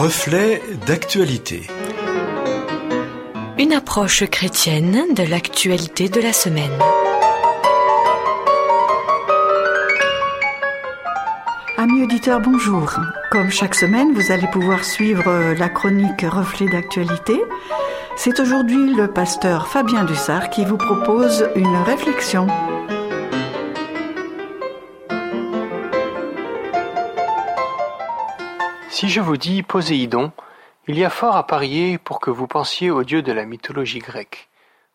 Reflet d'actualité. Une approche chrétienne de l'actualité de la semaine. Amis auditeurs, bonjour. Comme chaque semaine, vous allez pouvoir suivre la chronique Reflet d'actualité. C'est aujourd'hui le pasteur Fabien Dussard qui vous propose une réflexion. Si je vous dis Poséidon, il y a fort à parier pour que vous pensiez au dieu de la mythologie grecque.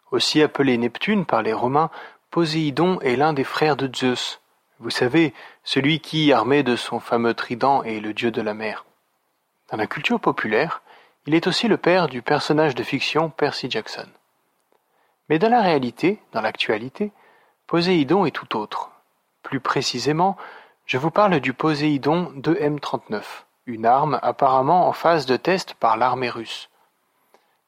Aussi appelé Neptune par les Romains, Poséidon est l'un des frères de Zeus. Vous savez, celui qui, armé de son fameux trident, est le dieu de la mer. Dans la culture populaire, il est aussi le père du personnage de fiction Percy Jackson. Mais dans la réalité, dans l'actualité, Poséidon est tout autre. Plus précisément, je vous parle du Poséidon 2M39 une arme apparemment en phase de test par l'armée russe.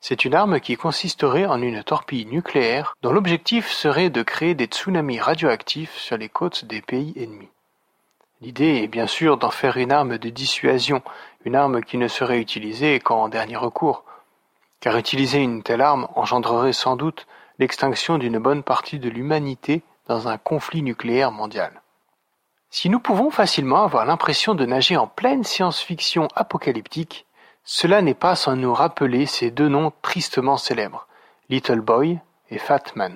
C'est une arme qui consisterait en une torpille nucléaire dont l'objectif serait de créer des tsunamis radioactifs sur les côtes des pays ennemis. L'idée est bien sûr d'en faire une arme de dissuasion, une arme qui ne serait utilisée qu'en dernier recours, car utiliser une telle arme engendrerait sans doute l'extinction d'une bonne partie de l'humanité dans un conflit nucléaire mondial. Si nous pouvons facilement avoir l'impression de nager en pleine science-fiction apocalyptique, cela n'est pas sans nous rappeler ces deux noms tristement célèbres, Little Boy et Fat Man.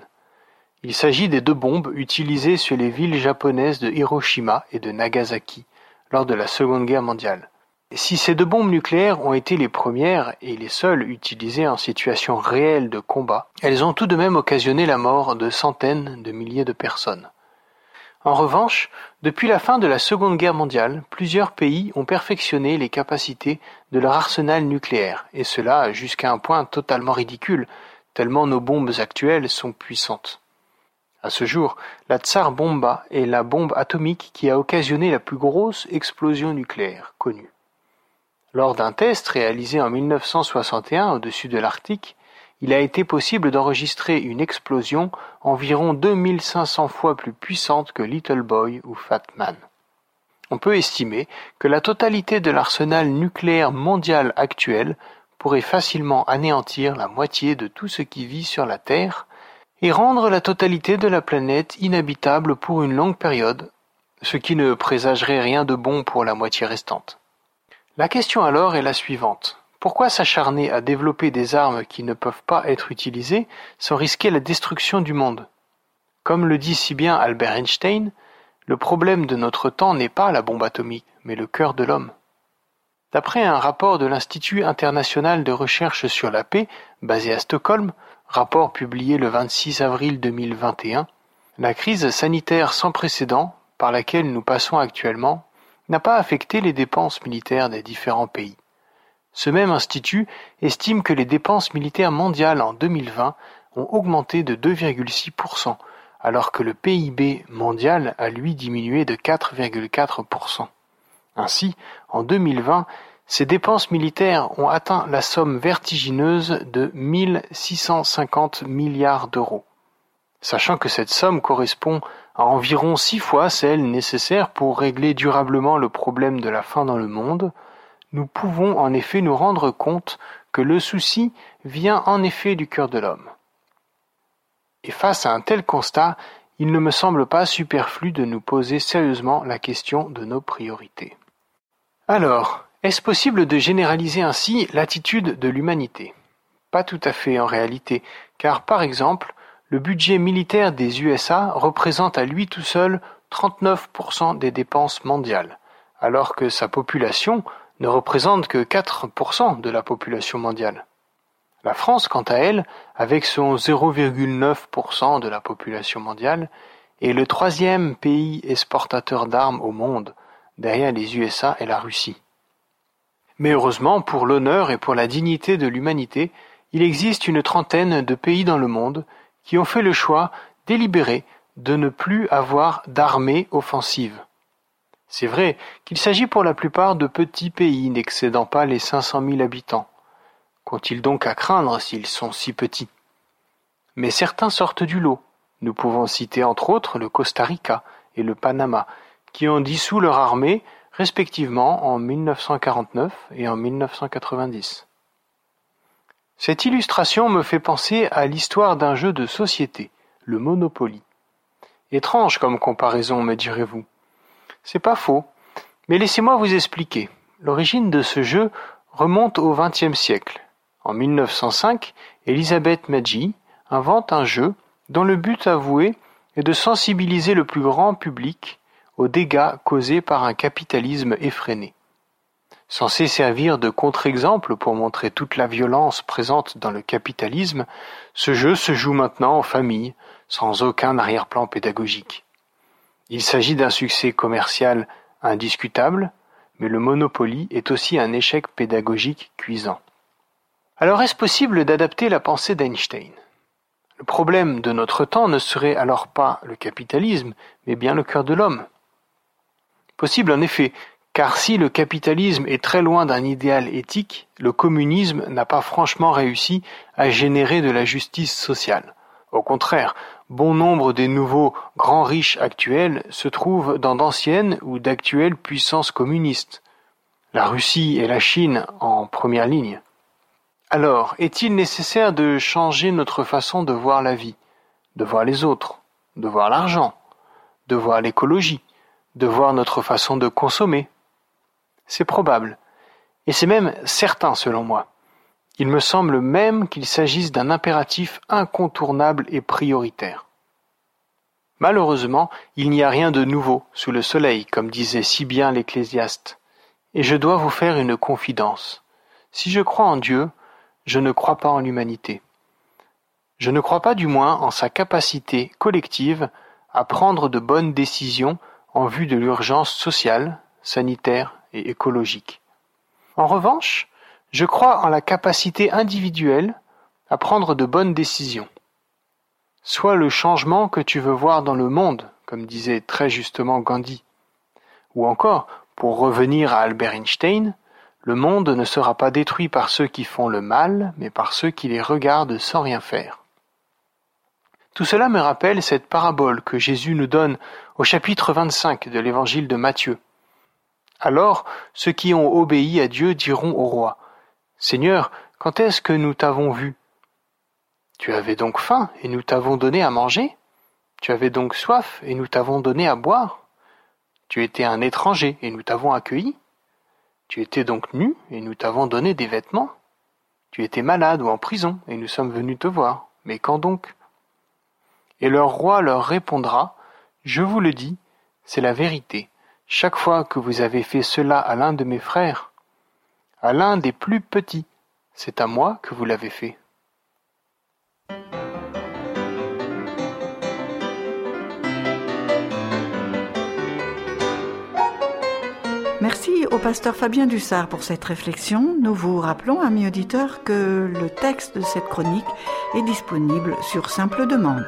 Il s'agit des deux bombes utilisées sur les villes japonaises de Hiroshima et de Nagasaki lors de la Seconde Guerre mondiale. Si ces deux bombes nucléaires ont été les premières et les seules utilisées en situation réelle de combat, elles ont tout de même occasionné la mort de centaines de milliers de personnes. En revanche, depuis la fin de la Seconde Guerre mondiale, plusieurs pays ont perfectionné les capacités de leur arsenal nucléaire, et cela jusqu'à un point totalement ridicule, tellement nos bombes actuelles sont puissantes. À ce jour, la Tsar Bomba est la bombe atomique qui a occasionné la plus grosse explosion nucléaire connue. Lors d'un test réalisé en 1961 au-dessus de l'Arctique, il a été possible d'enregistrer une explosion environ 2500 fois plus puissante que Little Boy ou Fat Man. On peut estimer que la totalité de l'arsenal nucléaire mondial actuel pourrait facilement anéantir la moitié de tout ce qui vit sur la Terre et rendre la totalité de la planète inhabitable pour une longue période, ce qui ne présagerait rien de bon pour la moitié restante. La question alors est la suivante. Pourquoi s'acharner à développer des armes qui ne peuvent pas être utilisées sans risquer la destruction du monde? Comme le dit si bien Albert Einstein, le problème de notre temps n'est pas la bombe atomique, mais le cœur de l'homme. D'après un rapport de l'Institut international de recherche sur la paix, basé à Stockholm, rapport publié le 26 avril 2021, la crise sanitaire sans précédent par laquelle nous passons actuellement n'a pas affecté les dépenses militaires des différents pays. Ce même institut estime que les dépenses militaires mondiales en 2020 ont augmenté de 2,6%, alors que le PIB mondial a lui diminué de 4,4%. Ainsi, en 2020, ces dépenses militaires ont atteint la somme vertigineuse de 1650 milliards d'euros. Sachant que cette somme correspond à environ six fois celle nécessaire pour régler durablement le problème de la faim dans le monde, nous pouvons en effet nous rendre compte que le souci vient en effet du cœur de l'homme. Et face à un tel constat, il ne me semble pas superflu de nous poser sérieusement la question de nos priorités. Alors, est-ce possible de généraliser ainsi l'attitude de l'humanité? Pas tout à fait en réalité, car par exemple, le budget militaire des USA représente à lui tout seul 39% des dépenses mondiales, alors que sa population ne représente que 4% de la population mondiale. La France, quant à elle, avec son 0,9% de la population mondiale, est le troisième pays exportateur d'armes au monde, derrière les USA et la Russie. Mais heureusement, pour l'honneur et pour la dignité de l'humanité, il existe une trentaine de pays dans le monde qui ont fait le choix délibéré de ne plus avoir d'armée offensive. C'est vrai qu'il s'agit pour la plupart de petits pays n'excédant pas les cinq cent mille habitants. Qu'ont-ils donc à craindre s'ils sont si petits? Mais certains sortent du lot. Nous pouvons citer entre autres le Costa Rica et le Panama, qui ont dissous leur armée, respectivement en 1949 et en 1990. Cette illustration me fait penser à l'histoire d'un jeu de société, le Monopoly. Étrange comme comparaison, me direz-vous. C'est pas faux, mais laissez-moi vous expliquer. L'origine de ce jeu remonte au XXe siècle. En 1905, Elisabeth Maggi invente un jeu dont le but avoué est de sensibiliser le plus grand public aux dégâts causés par un capitalisme effréné. Censé servir de contre-exemple pour montrer toute la violence présente dans le capitalisme, ce jeu se joue maintenant en famille, sans aucun arrière-plan pédagogique. Il s'agit d'un succès commercial indiscutable, mais le Monopoly est aussi un échec pédagogique cuisant. Alors est-ce possible d'adapter la pensée d'Einstein? Le problème de notre temps ne serait alors pas le capitalisme, mais bien le cœur de l'homme. Possible en effet, car si le capitalisme est très loin d'un idéal éthique, le communisme n'a pas franchement réussi à générer de la justice sociale. Au contraire, bon nombre des nouveaux grands riches actuels se trouvent dans d'anciennes ou d'actuelles puissances communistes. La Russie et la Chine en première ligne. Alors, est-il nécessaire de changer notre façon de voir la vie, de voir les autres, de voir l'argent, de voir l'écologie, de voir notre façon de consommer? C'est probable, et c'est même certain selon moi. Il me semble même qu'il s'agisse d'un impératif incontournable et prioritaire. Malheureusement, il n'y a rien de nouveau sous le soleil, comme disait si bien l'Ecclésiaste. Et je dois vous faire une confidence. Si je crois en Dieu, je ne crois pas en l'humanité. Je ne crois pas du moins en sa capacité collective à prendre de bonnes décisions en vue de l'urgence sociale, sanitaire et écologique. En revanche, je crois en la capacité individuelle à prendre de bonnes décisions. Sois le changement que tu veux voir dans le monde, comme disait très justement Gandhi. Ou encore, pour revenir à Albert Einstein, le monde ne sera pas détruit par ceux qui font le mal, mais par ceux qui les regardent sans rien faire. Tout cela me rappelle cette parabole que Jésus nous donne au chapitre 25 de l'évangile de Matthieu. Alors, ceux qui ont obéi à Dieu diront au roi, Seigneur, quand est-ce que nous t'avons vu? Tu avais donc faim, et nous t'avons donné à manger? Tu avais donc soif, et nous t'avons donné à boire? Tu étais un étranger, et nous t'avons accueilli? Tu étais donc nu, et nous t'avons donné des vêtements? Tu étais malade ou en prison, et nous sommes venus te voir. Mais quand donc? Et leur roi leur répondra, Je vous le dis, c'est la vérité. Chaque fois que vous avez fait cela à l'un de mes frères, à l'un des plus petits. C'est à moi que vous l'avez fait. Merci au pasteur Fabien Dussard pour cette réflexion. Nous vous rappelons, amis auditeurs, que le texte de cette chronique est disponible sur simple demande.